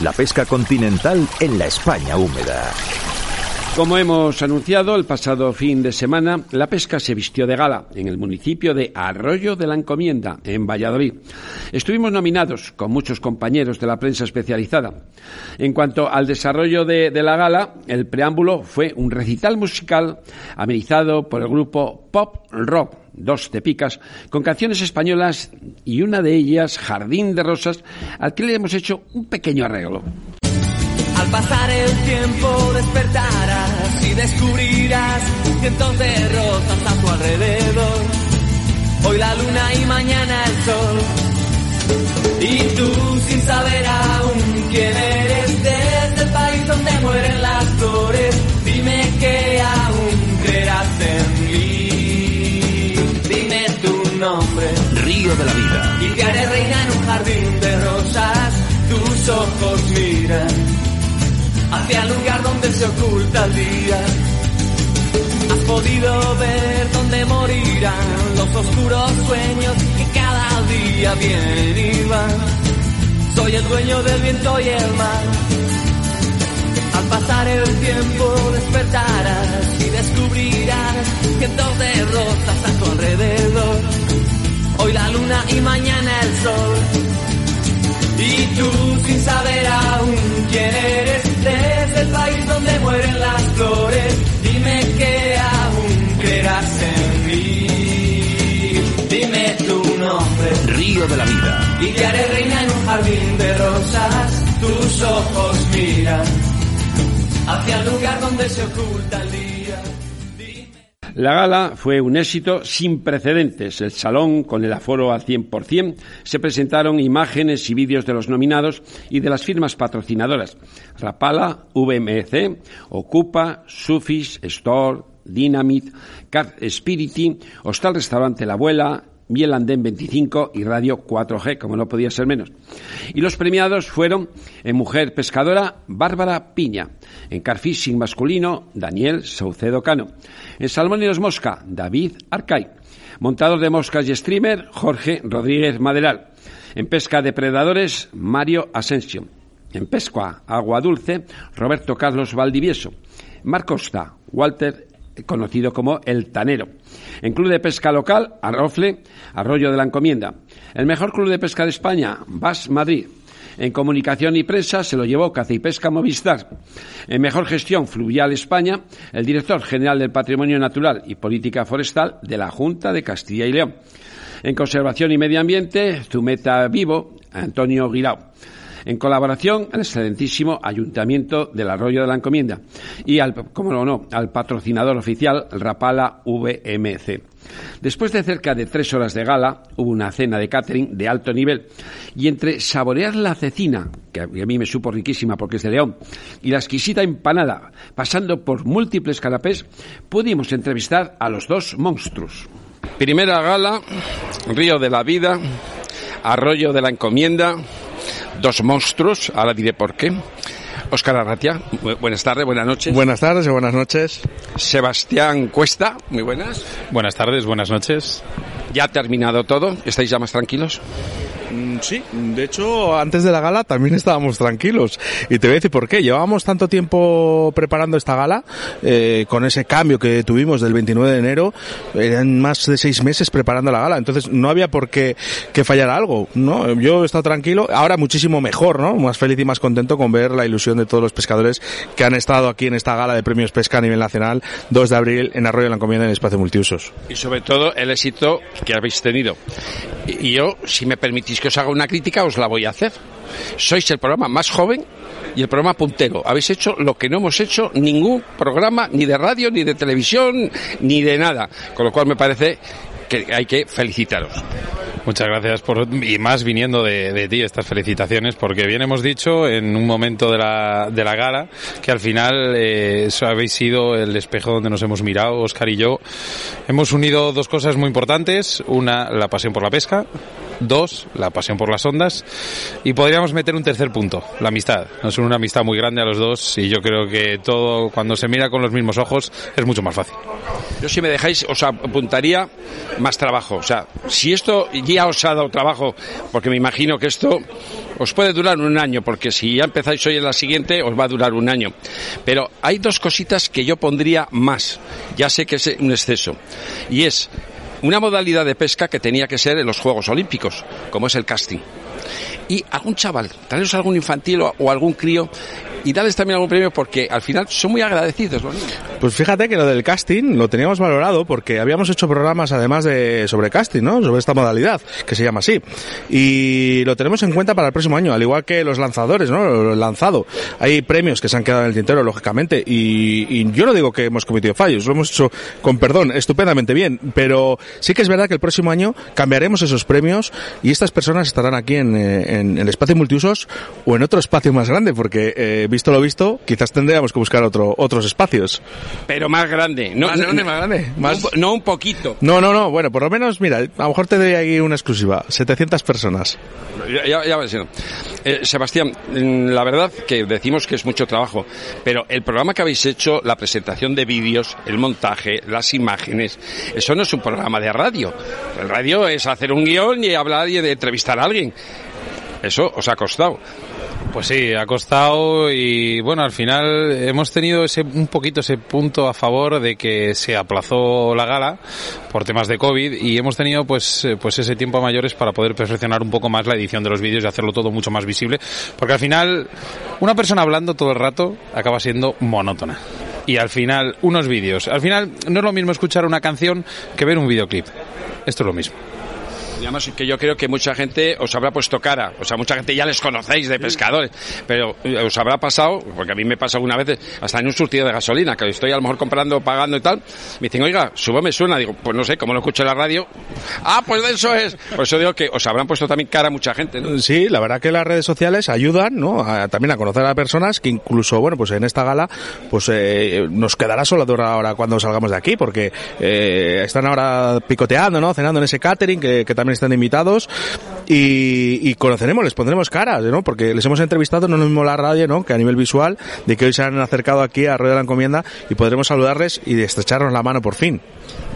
La pesca continental en la España húmeda. Como hemos anunciado el pasado fin de semana, la pesca se vistió de gala en el municipio de Arroyo de la Encomienda, en Valladolid. Estuvimos nominados con muchos compañeros de la prensa especializada. En cuanto al desarrollo de, la gala, el preámbulo fue un recital musical amenizado por el grupo Pop Rock dos tepicas, con canciones españolas y una de ellas, Jardín de Rosas, al que le hemos hecho un pequeño arreglo. Al pasar el tiempo despertarás y descubrirás cientos de rosas a tu alrededor. Hoy la luna y mañana el sol. Y tú sin saber aún quién eres Y te haré reina en un jardín de rosas. Tus ojos miran hacia el lugar donde se oculta el día. Has podido ver dónde morirán los oscuros sueños que cada día vienen y van. Soy el dueño del viento y el mar. Al pasar el tiempo despertarás y descubrirás cientos de rosas a tu alrededor. Hoy la luna y mañana el sol y tú sin saber aún quién eres, desde el país donde mueren las flores, dime que aún creerás en mí. Dime tu nombre, Río de la Vida. Y te haré reina en un jardín de rosas, tus ojos miran hacia el lugar donde se oculta el día. La gala fue un éxito sin precedentes. El salón, con el aforo al 100%, se presentaron imágenes y vídeos de los nominados y de las firmas patrocinadoras. Rapala, VMC, Ocupa, Sufis, Store, Dynamit, Car Spirity, Hostal Restaurante La Abuela, Miel Andén 25 y Radio 4G, como no podía ser menos. Y los premiados fueron en Mujer Pescadora, Bárbara Piña, en Carfishing Masculino, Daniel Saucedo Cano, en Salmónidos Mosca, David Arcay, Montador de Moscas y Streamer, Jorge Rodríguez Maderal, en Pesca de Predadores, Mario Asensio, en Pesca Agua Dulce, Roberto Carlos Valdivieso, Marcosta, Walter conocido como El Tanero. En Club de Pesca Local, Arrofle, Arroyo de la Encomienda. El mejor club de pesca de España, Bas Madrid. En comunicación y prensa se lo llevó Caza y Pesca Movistar. En mejor gestión fluvial España, el director general del Patrimonio Natural y Política Forestal de la Junta de Castilla y León. En conservación y medio ambiente, Zumeta Vivo, Antonio Guirao en colaboración al excelentísimo Ayuntamiento del Arroyo de la Encomienda y, al, como no, al patrocinador oficial Rapala VMC. Después de cerca de tres horas de gala, hubo una cena de catering de alto nivel y entre saborear la cecina, que a mí me supo riquísima porque es de León, y la exquisita empanada, pasando por múltiples canapés, pudimos entrevistar a los dos monstruos. Primera gala, Río de la Vida, Arroyo de la Encomienda, dos monstruos, ahora diré por qué. Óscar Arratia, buenas tardes, buenas noches. Buenas tardes y buenas noches. Sebastián Cuesta, muy buenas. Buenas tardes, buenas noches. ¿Ya ha terminado todo? ¿Estáis ya más tranquilos? Mm, sí, de hecho, antes de la gala también estábamos tranquilos. Y te voy a decir por qué. Llevábamos tanto tiempo preparando esta gala, eh, con ese cambio que tuvimos del 29 de enero, eran más de seis meses preparando la gala. Entonces no había por qué que fallar algo, ¿no? Yo he estado tranquilo, ahora muchísimo mejor, ¿no? Más feliz y más contento con ver la ilusión de todos los pescadores que han estado aquí en esta gala de premios pesca a nivel nacional, 2 de abril en Arroyo de la Encomienda en Espacio Multiusos. Y sobre todo el éxito que habéis tenido. Y yo, si me permitís que os haga una crítica, os la voy a hacer. Sois el programa más joven y el programa puntero. Habéis hecho lo que no hemos hecho ningún programa, ni de radio, ni de televisión, ni de nada. Con lo cual me parece que hay que felicitaros. Muchas gracias por, y más viniendo de, ti estas felicitaciones, porque bien hemos dicho en un momento de la, de la gala que al final eh, habéis sido el espejo donde nos hemos mirado, Oscar y yo. Hemos unido dos cosas muy importantes. Una, la pasión por la pesca Dos, la pasión por las ondas. Y podríamos meter un tercer punto, la amistad. Nos une una amistad muy grande a los dos y yo creo que todo, cuando se mira con los mismos ojos, es mucho más fácil. Yo si me dejáis, os apuntaría más trabajo. O sea, si esto ya os ha dado trabajo, porque me imagino que esto os puede durar un año, porque si ya empezáis hoy en la siguiente, os va a durar un año. Pero hay dos cositas que yo pondría más. Ya sé que es un exceso. Y es una modalidad de pesca que tenía que ser en los Juegos Olímpicos, como es el casting. Y algún chaval, tal vez algún infantil o, algún crío y darles también algún premio porque al final son muy agradecidos los niños. Pues fíjate que lo del casting lo teníamos valorado porque habíamos hecho programas además de sobre casting, ¿no? Sobre esta modalidad, que se llama así. Y lo tenemos en cuenta para el próximo año, al igual que los lanzadores, ¿no? Lanzado. Hay premios que se han quedado en el tintero, lógicamente, y, yo no digo que hemos cometido fallos, lo hemos hecho con perdón, estupendamente bien, pero sí que es verdad que el próximo año cambiaremos esos premios y estas personas estarán aquí en, eh, el espacio multiusos o en otro espacio más grande, porque eh, visto lo visto, quizás tendríamos que buscar otro, otros espacios. Pero más grande. No, Más grande, no- más grande. no Más- un- no un poquito. No, no, no, bueno, por lo menos, mira, a lo mejor te doy ahí una exclusiva. 700 personas. Ya, ya, ya ves, ¿no? Eh, Sebastián, mm, la verdad que decimos que es mucho trabajo, pero el programa que habéis hecho, la presentación de vídeos, el montaje, las imágenes, eso no es un programa de radio. El radio es hacer un guion y hablar y de entrevistar a alguien. Eso os ha costado. Pues sí, ha costado y bueno, al final hemos tenido ese un poquito ese punto a favor de que se aplazó la gala por temas de COVID y hemos tenido pues eh, pues ese tiempo a mayores para poder perfeccionar un poco más la edición de los vídeos y hacerlo todo mucho más visible, porque al final una persona hablando todo el rato acaba siendo monótona. Y al final unos vídeos, al final no es lo mismo escuchar una canción que ver un videoclip. Esto es lo mismo. Y además que yo creo que mucha gente os habrá puesto cara, o sea, mucha gente ya les conocéis de pescadores, pero eh, os habrá pasado, porque a mí me pasa algunas veces, hasta en un surtido de gasolina, que estoy a lo mejor comprando, pagando y tal, me dicen, oiga, subo me suena, digo, pues no sé, como lo escucho en la radio, ah, pues de eso es, por eso digo que os habrán puesto también cara mucha gente, ¿no? Sí, la verdad que las redes sociales ayudan, ¿no? A- también a conocer a personas que incluso, bueno, pues en esta gala, pues eh, nos quedará sola dura ahora cuando salgamos de aquí, porque eh, están ahora picoteando, ¿no? Cenando en ese catering que, que también están invitados y, y conoceremos, les pondremos caras, ¿no? Porque les hemos entrevistado, no lo mismo la radio, ¿no? Que a nivel visual, de que hoy se han acercado aquí a Rueda de la Encomienda y podremos saludarles y estrecharnos la mano por fin.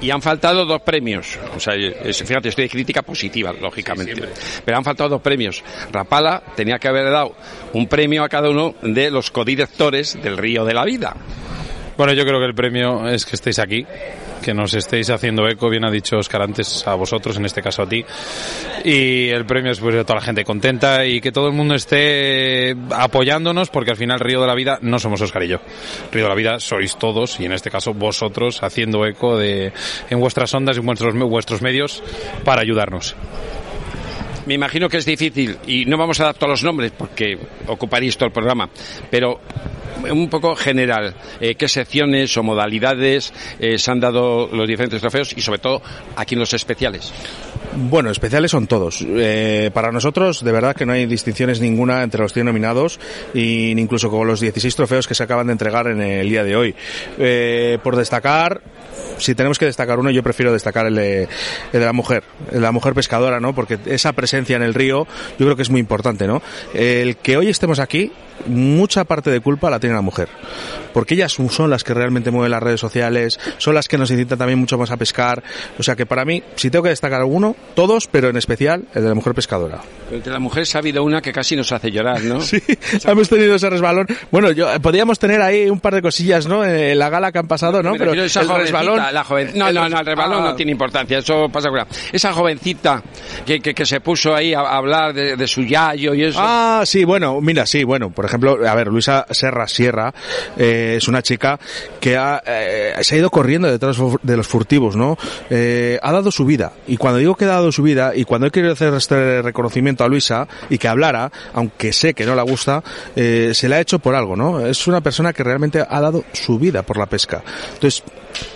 Y han faltado dos premios. O sea, es- fíjate, estoy de crítica positiva, lógicamente. Pero han faltado dos premios. Rapala tenía que haber dado un premio a cada uno de los codirectores del Río de la Vida. Bueno, yo creo que el premio es que estéis aquí, que nos estéis haciendo eco, bien ha dicho Oscar antes a vosotros, en este caso a ti. Y el premio es pues, de toda la gente contenta y que todo el mundo esté apoyándonos, porque al final Río de la Vida no somos Oscar y yo. Río de la Vida sois todos y en este caso vosotros haciendo eco de, en vuestras ondas y vuestros, vuestros medios para ayudarnos. Me imagino que es difícil y no vamos a dar todos los nombres porque ocuparéis todo el programa, pero un poco general, eh, qué secciones o modalidades eh, se han dado los diferentes trofeos y sobre todo aquí en los especiales. Bueno, especiales son todos. Eh, para nosotros, de verdad que no hay distinciones ninguna entre los 100 nominados y incluso con los 16 trofeos que se acaban de entregar en el día de hoy. Eh, por destacar, si tenemos que destacar uno, yo prefiero destacar el de, el de la mujer, la mujer pescadora, ¿no? Porque esa presencia en el río, yo creo que es muy importante, ¿no? El que hoy estemos aquí, mucha parte de culpa la tiene la mujer. Porque ellas son las que realmente mueven las redes sociales, son las que nos incitan también mucho más a pescar. O sea que para mí, si tengo que destacar alguno, todos, pero en especial el de la mujer pescadora. Pero entre las mujeres ha habido una que casi nos hace llorar, ¿no? Sí, hemos tenido ese resbalón. Bueno, yo podríamos tener ahí un par de cosillas, ¿no? En la gala que han pasado, ¿no? Me esa el resbalón. la joven- No, no, no, el resbalón Ah. no tiene importancia, eso pasa con Esa jovencita que, que, que se puso ahí a, a hablar de, de su yayo y eso. Ah, sí, bueno, mira, sí, bueno, por ejemplo, a ver, Luisa Serra Sierra eh, es una chica que ha, eh, se ha ido corriendo detrás de los furtivos, ¿no? Eh, ha dado su vida, y cuando digo que ha dado su vida, y cuando he querido hacer este reconocimiento a Luisa, y que hablara, aunque sé que no la gusta, eh, se le ha hecho por algo, ¿no? Es una persona que realmente ha dado su vida por la pesca. Entonces,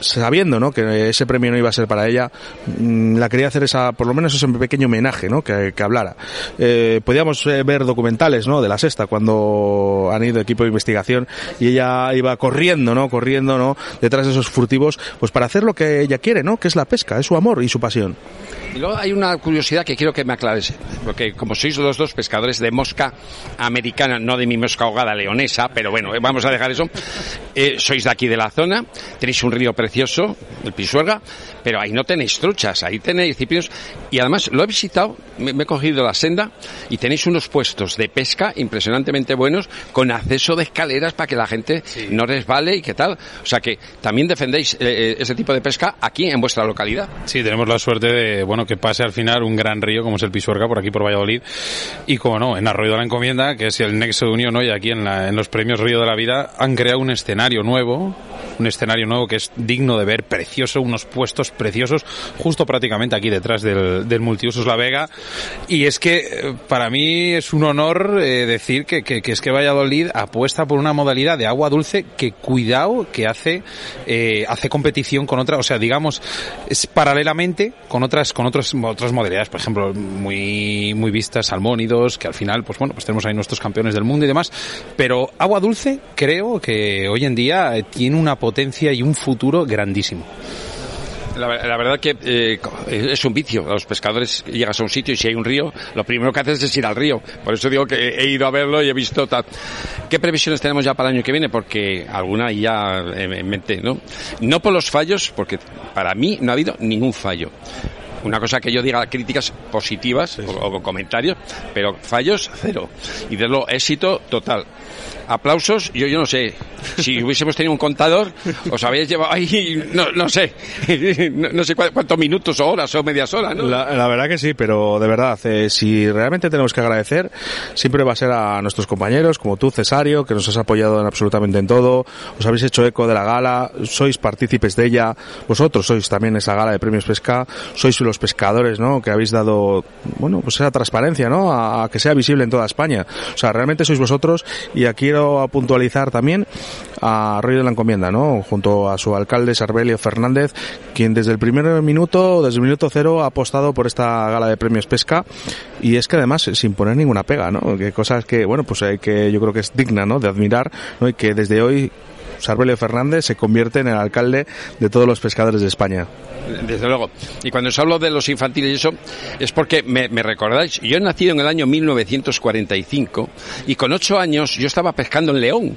sabiendo ¿no? que ese premio no iba a ser para ella, mm, la quería hacer esa, por lo menos ese pequeño homenaje ¿no? que, hablara. Eh, podíamos eh, ver documentales ¿no? de la sexta cuando han ido equipo de investigación y ella iba corriendo, ¿no? corriendo ¿no? detrás de esos furtivos, pues para hacer lo que ella quiere, ¿no? que es la pesca, es su amor y su pasión. Y luego hay una curiosidad que quiero que me aclares, porque como sois los dos pescadores de mosca americana, no de mi mosca ahogada leonesa, pero bueno, eh, vamos a dejar eso, eh, sois de aquí de la zona, tenéis un río precioso, el Pisuerga, pero ahí no tenéis truchas, ahí tenéis ciprios, y además lo he visitado, me, me he cogido la senda, y tenéis unos puestos de pesca impresionantemente buenos, con acceso de escaleras para que la gente no resbale y qué tal. O sea que también defendéis eh, eh, ese tipo de pesca aquí en vuestra localidad. Sí, tenemos la suerte de, bueno, que pase al final un gran río como es el Pisuerga por aquí por Valladolid. Y como no, en Arroyo de la Encomienda, que es el nexo de unión hoy aquí en, la- en los premios Río de la Vida, han creado un escenario nuevo, un escenario nuevo que es digno de ver, precioso, unos puestos preciosos, justo prácticamente aquí detrás del, del multiusos La Vega. Y es que eh, para mí es un honor eh, decir que, que, que es que Valladolid apuesta por una modalidad de agua dulce que cuidado que hace eh, hace competición con otra, o sea, digamos, es paralelamente con otras con otras otras modalidades, por ejemplo, muy muy vistas salmónidos, que al final pues bueno, pues tenemos ahí nuestros campeones del mundo y demás, pero agua dulce creo que hoy en día eh, tiene una potencia y un futuro grandísimo. La, ver- la verdad que eh, es un vicio. Los pescadores llegas a un sitio y si hay un río, lo primero que haces es ir al río. Por eso digo que he ido a verlo y he visto tal. ¿Qué previsiones tenemos ya para el año que viene? Porque alguna ya en mente, ¿no? No por los fallos, porque para mí no ha habido ningún fallo. Una cosa que yo diga críticas positivas o, o comentarios, pero fallos cero. Y de lo éxito total. Aplausos, yo, yo no sé. Si hubiésemos tenido un contador, os habéis llevado ahí, no, no sé, no, no sé cuántos minutos o horas o medias horas, ¿no? La, la verdad que sí, pero de verdad, eh, si realmente tenemos que agradecer, siempre va a ser a nuestros compañeros, como tú, Cesario, que nos has apoyado en absolutamente en todo, os habéis hecho eco de la gala, sois partícipes de ella, vosotros sois también esa gala de premios pesca, sois los pescadores, ¿no? Que habéis dado, bueno, pues esa transparencia, ¿no? A, que sea visible en toda España. O sea, realmente sois vosotros y aquí quiero puntualizar también a Río de la Encomienda, ¿no? Junto a su alcalde Sarbelio Fernández, quien desde el primer minuto, desde el minuto cero ha apostado por esta gala de premios pesca y es que además sin poner ninguna pega, ¿no? Que cosas que, bueno, pues que yo creo que es digna, ¿no? De admirar. Y que desde hoy Sarbelio Fernández se convierte en el alcalde de todos los pescadores de España. Desde luego. Y cuando os hablo de los infantiles y eso, es porque me, me recordáis, yo he nacido en el año 1945 y con ocho años yo estaba pescando en León,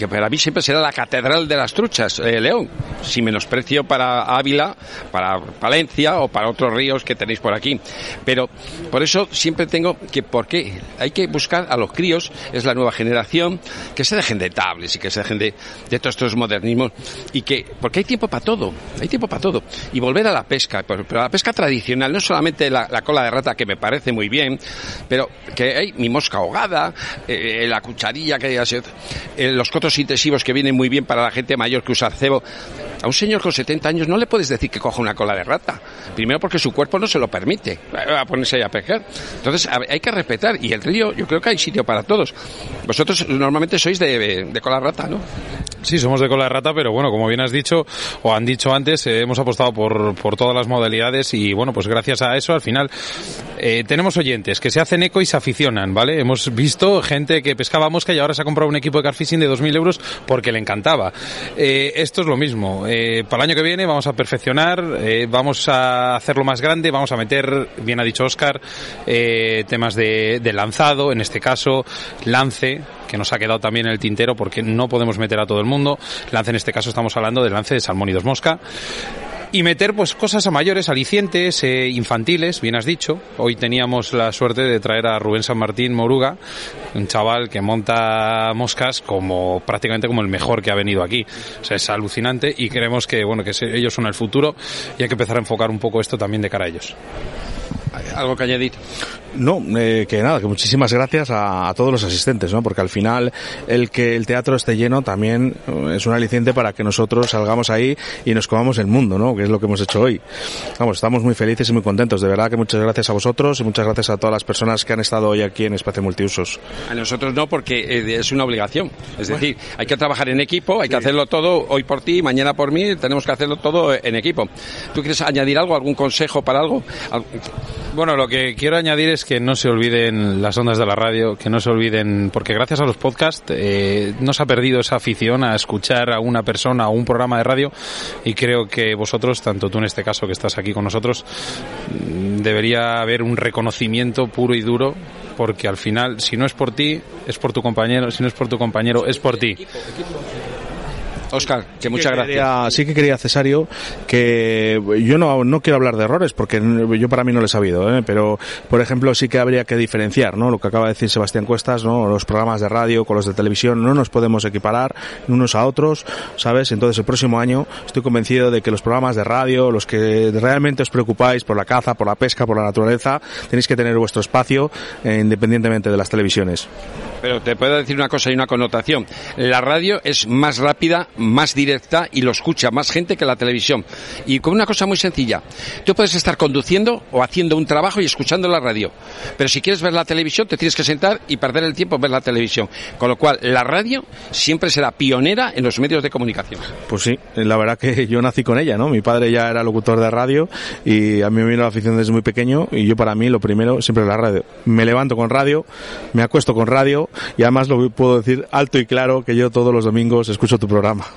que, para mí siempre será la catedral de las truchas, eh, León, sin menosprecio para Ávila, para Palencia o para otros ríos que tenéis por aquí. Pero por eso siempre tengo que, ¿por qué? Hay que buscar a los críos, es la nueva generación, que se dejen de tablets y que se dejen de, de todos estos modernismos y que, porque hay tiempo para todo, hay tiempo para todo. Y volver a la pesca, pero, a la pesca tradicional, no solamente la, la cola de rata, que me parece muy bien, pero que hay mi mosca ahogada, eh, la cucharilla que hay, eh, los cotos intensivos que vienen muy bien para la gente mayor que usa cebo. A un señor con 70 años no le puedes decir que coja una cola de rata. Primero porque su cuerpo no se lo permite a ponerse ahí a pescar. Entonces hay que respetar. Y el río, yo creo que hay sitio para todos. Vosotros normalmente sois de, de cola rata, ¿no? Sí, somos de cola de rata, pero bueno, como bien has dicho, o han dicho antes, eh, hemos apostado por, por todas las modalidades y bueno, pues gracias a eso al final eh, tenemos oyentes que se hacen eco y se aficionan, ¿vale? Hemos visto gente que pescaba mosca y ahora se ha comprado un equipo de carfishing de 2.000 euros porque le encantaba. Eh, esto es lo mismo. Para el año que viene vamos a perfeccionar, vamos a hacerlo más grande, vamos a meter, bien ha dicho Oscar, temas de lanzado, en este caso, lance, que nos ha quedado también en el tintero porque no podemos meter a todo el mundo. Lance en este caso estamos hablando del lance de salmónidos mosca. Y meter pues cosas a mayores, alicientes, eh, infantiles, bien has dicho. Hoy teníamos la suerte de traer a Rubén San Martín Moruga, un chaval que monta moscas como prácticamente como el mejor que ha venido aquí. O sea, es alucinante y creemos que bueno que ellos son el futuro y hay que empezar a enfocar un poco esto también de cara a ellos. ¿Algo que añadir? No, eh, que nada, que muchísimas gracias a, a, todos los asistentes, ¿no? Porque al final el que el teatro esté lleno también eh, es un aliciente para que nosotros salgamos ahí y nos comamos el mundo, ¿no? Que es lo que hemos hecho hoy. Vamos, estamos muy felices y muy contentos. De verdad que muchas gracias a vosotros y muchas gracias a todas las personas que han estado hoy aquí en Espacio Multiusos. A nosotros no, porque eh, es una obligación. Es decir, hay que trabajar en equipo, hay que hacerlo todo hoy por ti, mañana por mí, tenemos que hacerlo todo en equipo. ¿Tú quieres añadir algo, algún consejo para algo? Bueno, lo que quiero añadir es que no se olviden las ondas de la radio, que no se olviden, porque gracias a los podcasts eh, no se ha perdido esa afición a escuchar a una persona o un programa de radio y creo que vosotros, tanto tú en este caso que estás aquí con nosotros, mm, debería haber un reconocimiento puro y duro porque al final, si no es por ti, es por tu compañero, si no es por tu compañero, es por ti. Oscar, que muchas que gracias. Sí que quería, Cesario, que yo no, no quiero hablar de errores, porque yo para mí no lo he sabido, ¿eh? pero, por ejemplo, sí que habría que diferenciar, ¿no? Lo que acaba de decir Sebastián Cuestas, ¿no? Los programas de radio con los de televisión no nos podemos equiparar unos a otros, ¿sabes? Entonces, el próximo año estoy convencido de que los programas de radio, los que realmente os preocupáis por la caza, por la pesca, por la naturaleza, tenéis que tener vuestro espacio eh, independientemente de las televisiones. Pero te puedo decir una cosa y una connotación. La radio es más rápida, más directa y lo escucha más gente que la televisión. Y con una cosa muy sencilla. Tú puedes estar conduciendo o haciendo un trabajo y escuchando la radio. Pero si quieres ver la televisión, te tienes que sentar y perder el tiempo en ver la televisión. Con lo cual, la radio siempre será pionera en los medios de comunicación. Pues sí, la verdad que yo nací con ella, ¿no? Mi padre ya era locutor de radio y a mí me vino la afición desde muy pequeño y yo para mí lo primero siempre es la radio. Me levanto con radio, me acuesto con radio y además lo puedo decir alto y claro que yo todos los domingos escucho tu programa.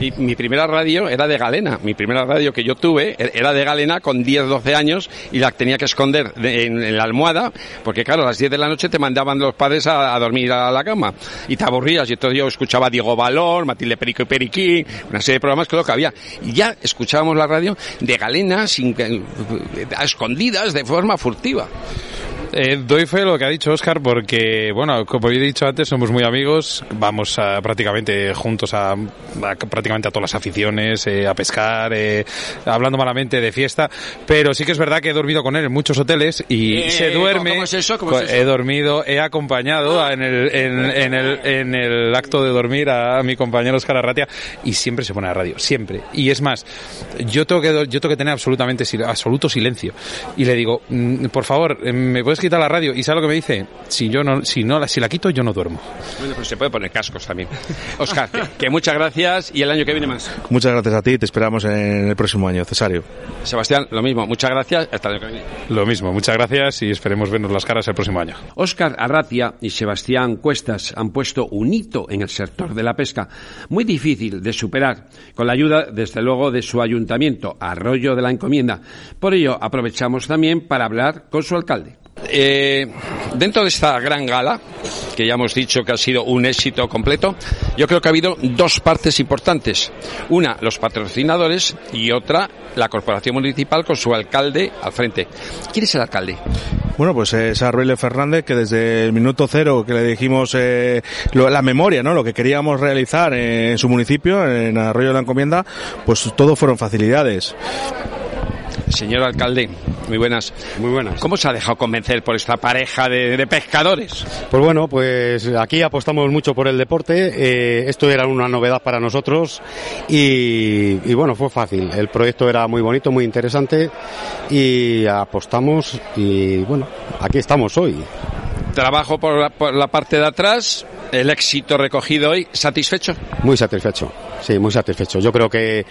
Y mi primera radio era de Galena. Mi primera radio que yo tuve era de Galena con 10, 12 años y la tenía que esconder en, en la almohada porque, claro, a las 10 de la noche te mandaban los padres a, dormir a la cama y te aburrías. Y entonces yo escuchaba Diego Valor, Matilde Perico y Periquín, una serie de programas que lo que había. Y ya escuchábamos la radio de Galena sin, a escondidas de forma furtiva. Eh, doy fe de lo que ha dicho Oscar porque, bueno, como he dicho antes, somos muy amigos, vamos a, prácticamente juntos a, a, prácticamente a todas las aficiones, eh, a pescar, eh, hablando malamente de fiesta, pero sí que es verdad que he dormido con él en muchos hoteles y Eh, se duerme. ¿cómo es eso? ¿Cómo es eso? He dormido, he acompañado en el, en, en el, en el acto de dormir a, mi compañero Oscar Arratia y siempre se pone a la radio, siempre. Y es más, yo tengo que, yo tengo que tener absolutamente, absoluto silencio. Y le digo, mm, por favor, ¿me puedes quitar la radio? ¿Y sabe lo que me dice? Si yo no, si no, si la quito, yo no duermo. Bueno, pues se puede poner cascos también. Oscar, que, que muchas gracias y el año que viene más. Muchas gracias a ti, te esperamos en el próximo año, Cesario. Sebastián, lo mismo, muchas gracias, hasta el año que viene. Lo mismo, muchas gracias y esperemos vernos las caras el próximo año. Oscar Arratia y Sebastián Cuestas han puesto un hito en el sector de la pesca, muy difícil de superar, con la ayuda, desde luego, de su ayuntamiento, Arroyo de la Encomienda. Por ello, aprovechamos también para hablar con su alcalde. Eh, dentro de esta gran gala, que ya hemos dicho que ha sido un éxito completo, yo creo que ha habido dos partes importantes. Una, los patrocinadores y otra, la corporación municipal con su alcalde al frente. ¿Quién es el alcalde? Bueno, pues es Arbelio Fernández que desde el minuto cero que le dijimos eh, la memoria, ¿no? Lo que queríamos realizar en su municipio, en Arroyo de la Encomienda, pues todo fueron facilidades. Señor alcalde, muy buenas. Muy buenas. ¿Cómo se ha dejado convencer por esta pareja de, de pescadores? Pues bueno, pues aquí apostamos mucho por el deporte. Eh, esto era una novedad para nosotros y, y, bueno, fue fácil. El proyecto era muy bonito, muy interesante y apostamos y bueno, aquí estamos hoy. Trabajo por la, por la parte de atrás, el éxito recogido hoy, ¿satisfecho? Muy satisfecho, sí, muy satisfecho. Yo creo que,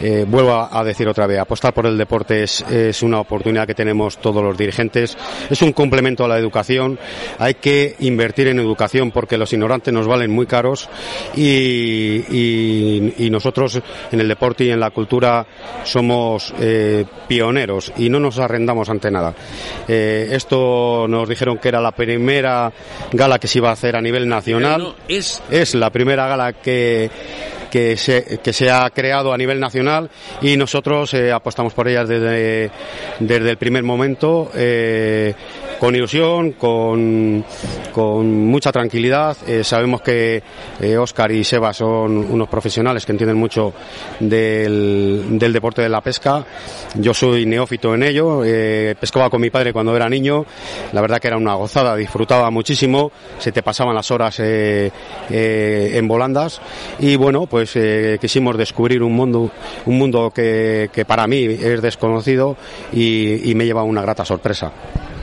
eh, vuelvo a, a, decir otra vez, apostar por el deporte es, es, una oportunidad que tenemos todos los dirigentes, es un complemento a la educación, hay que invertir en educación porque los ignorantes nos valen muy caros y, y, y nosotros en el deporte y en la cultura somos eh, pioneros y no nos arrendamos ante nada. Eh, esto nos dijeron que era la primera gala que se iba a hacer a nivel nacional. No, es... es la primera gala que que se, que se ha creado a nivel nacional y nosotros eh, apostamos por ellas desde, desde el primer momento. Eh, con ilusión, con, con mucha tranquilidad. Eh, sabemos que Oscar y Seba son unos profesionales que entienden mucho del, del deporte de la pesca. Yo soy neófito en ello, pescaba con mi padre cuando era niño, la verdad que era una gozada, disfrutaba muchísimo, se te pasaban las horas en volandas y bueno, pues quisimos descubrir un mundo, un mundo que, que para mí es desconocido y, y me lleva una grata sorpresa.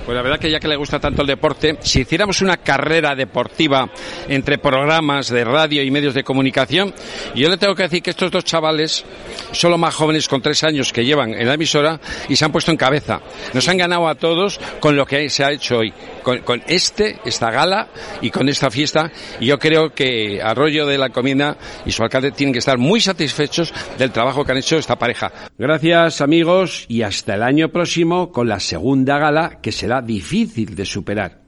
Pues la verdad que ya que le gusta tanto el deporte, si hiciéramos una carrera deportiva entre programas de radio y medios de comunicación, yo le tengo que decir que estos dos chavales son los más jóvenes con tres años que llevan en la emisora y se han puesto en cabeza. Nos han ganado a todos con lo que se ha hecho hoy, con, este, esta gala y con esta fiesta. Y yo creo que Arroyo de la Encomienda y su alcalde tienen que estar muy satisfechos del trabajo que han hecho esta pareja. Gracias amigos y hasta el año próximo con la segunda gala que será difícil de superar.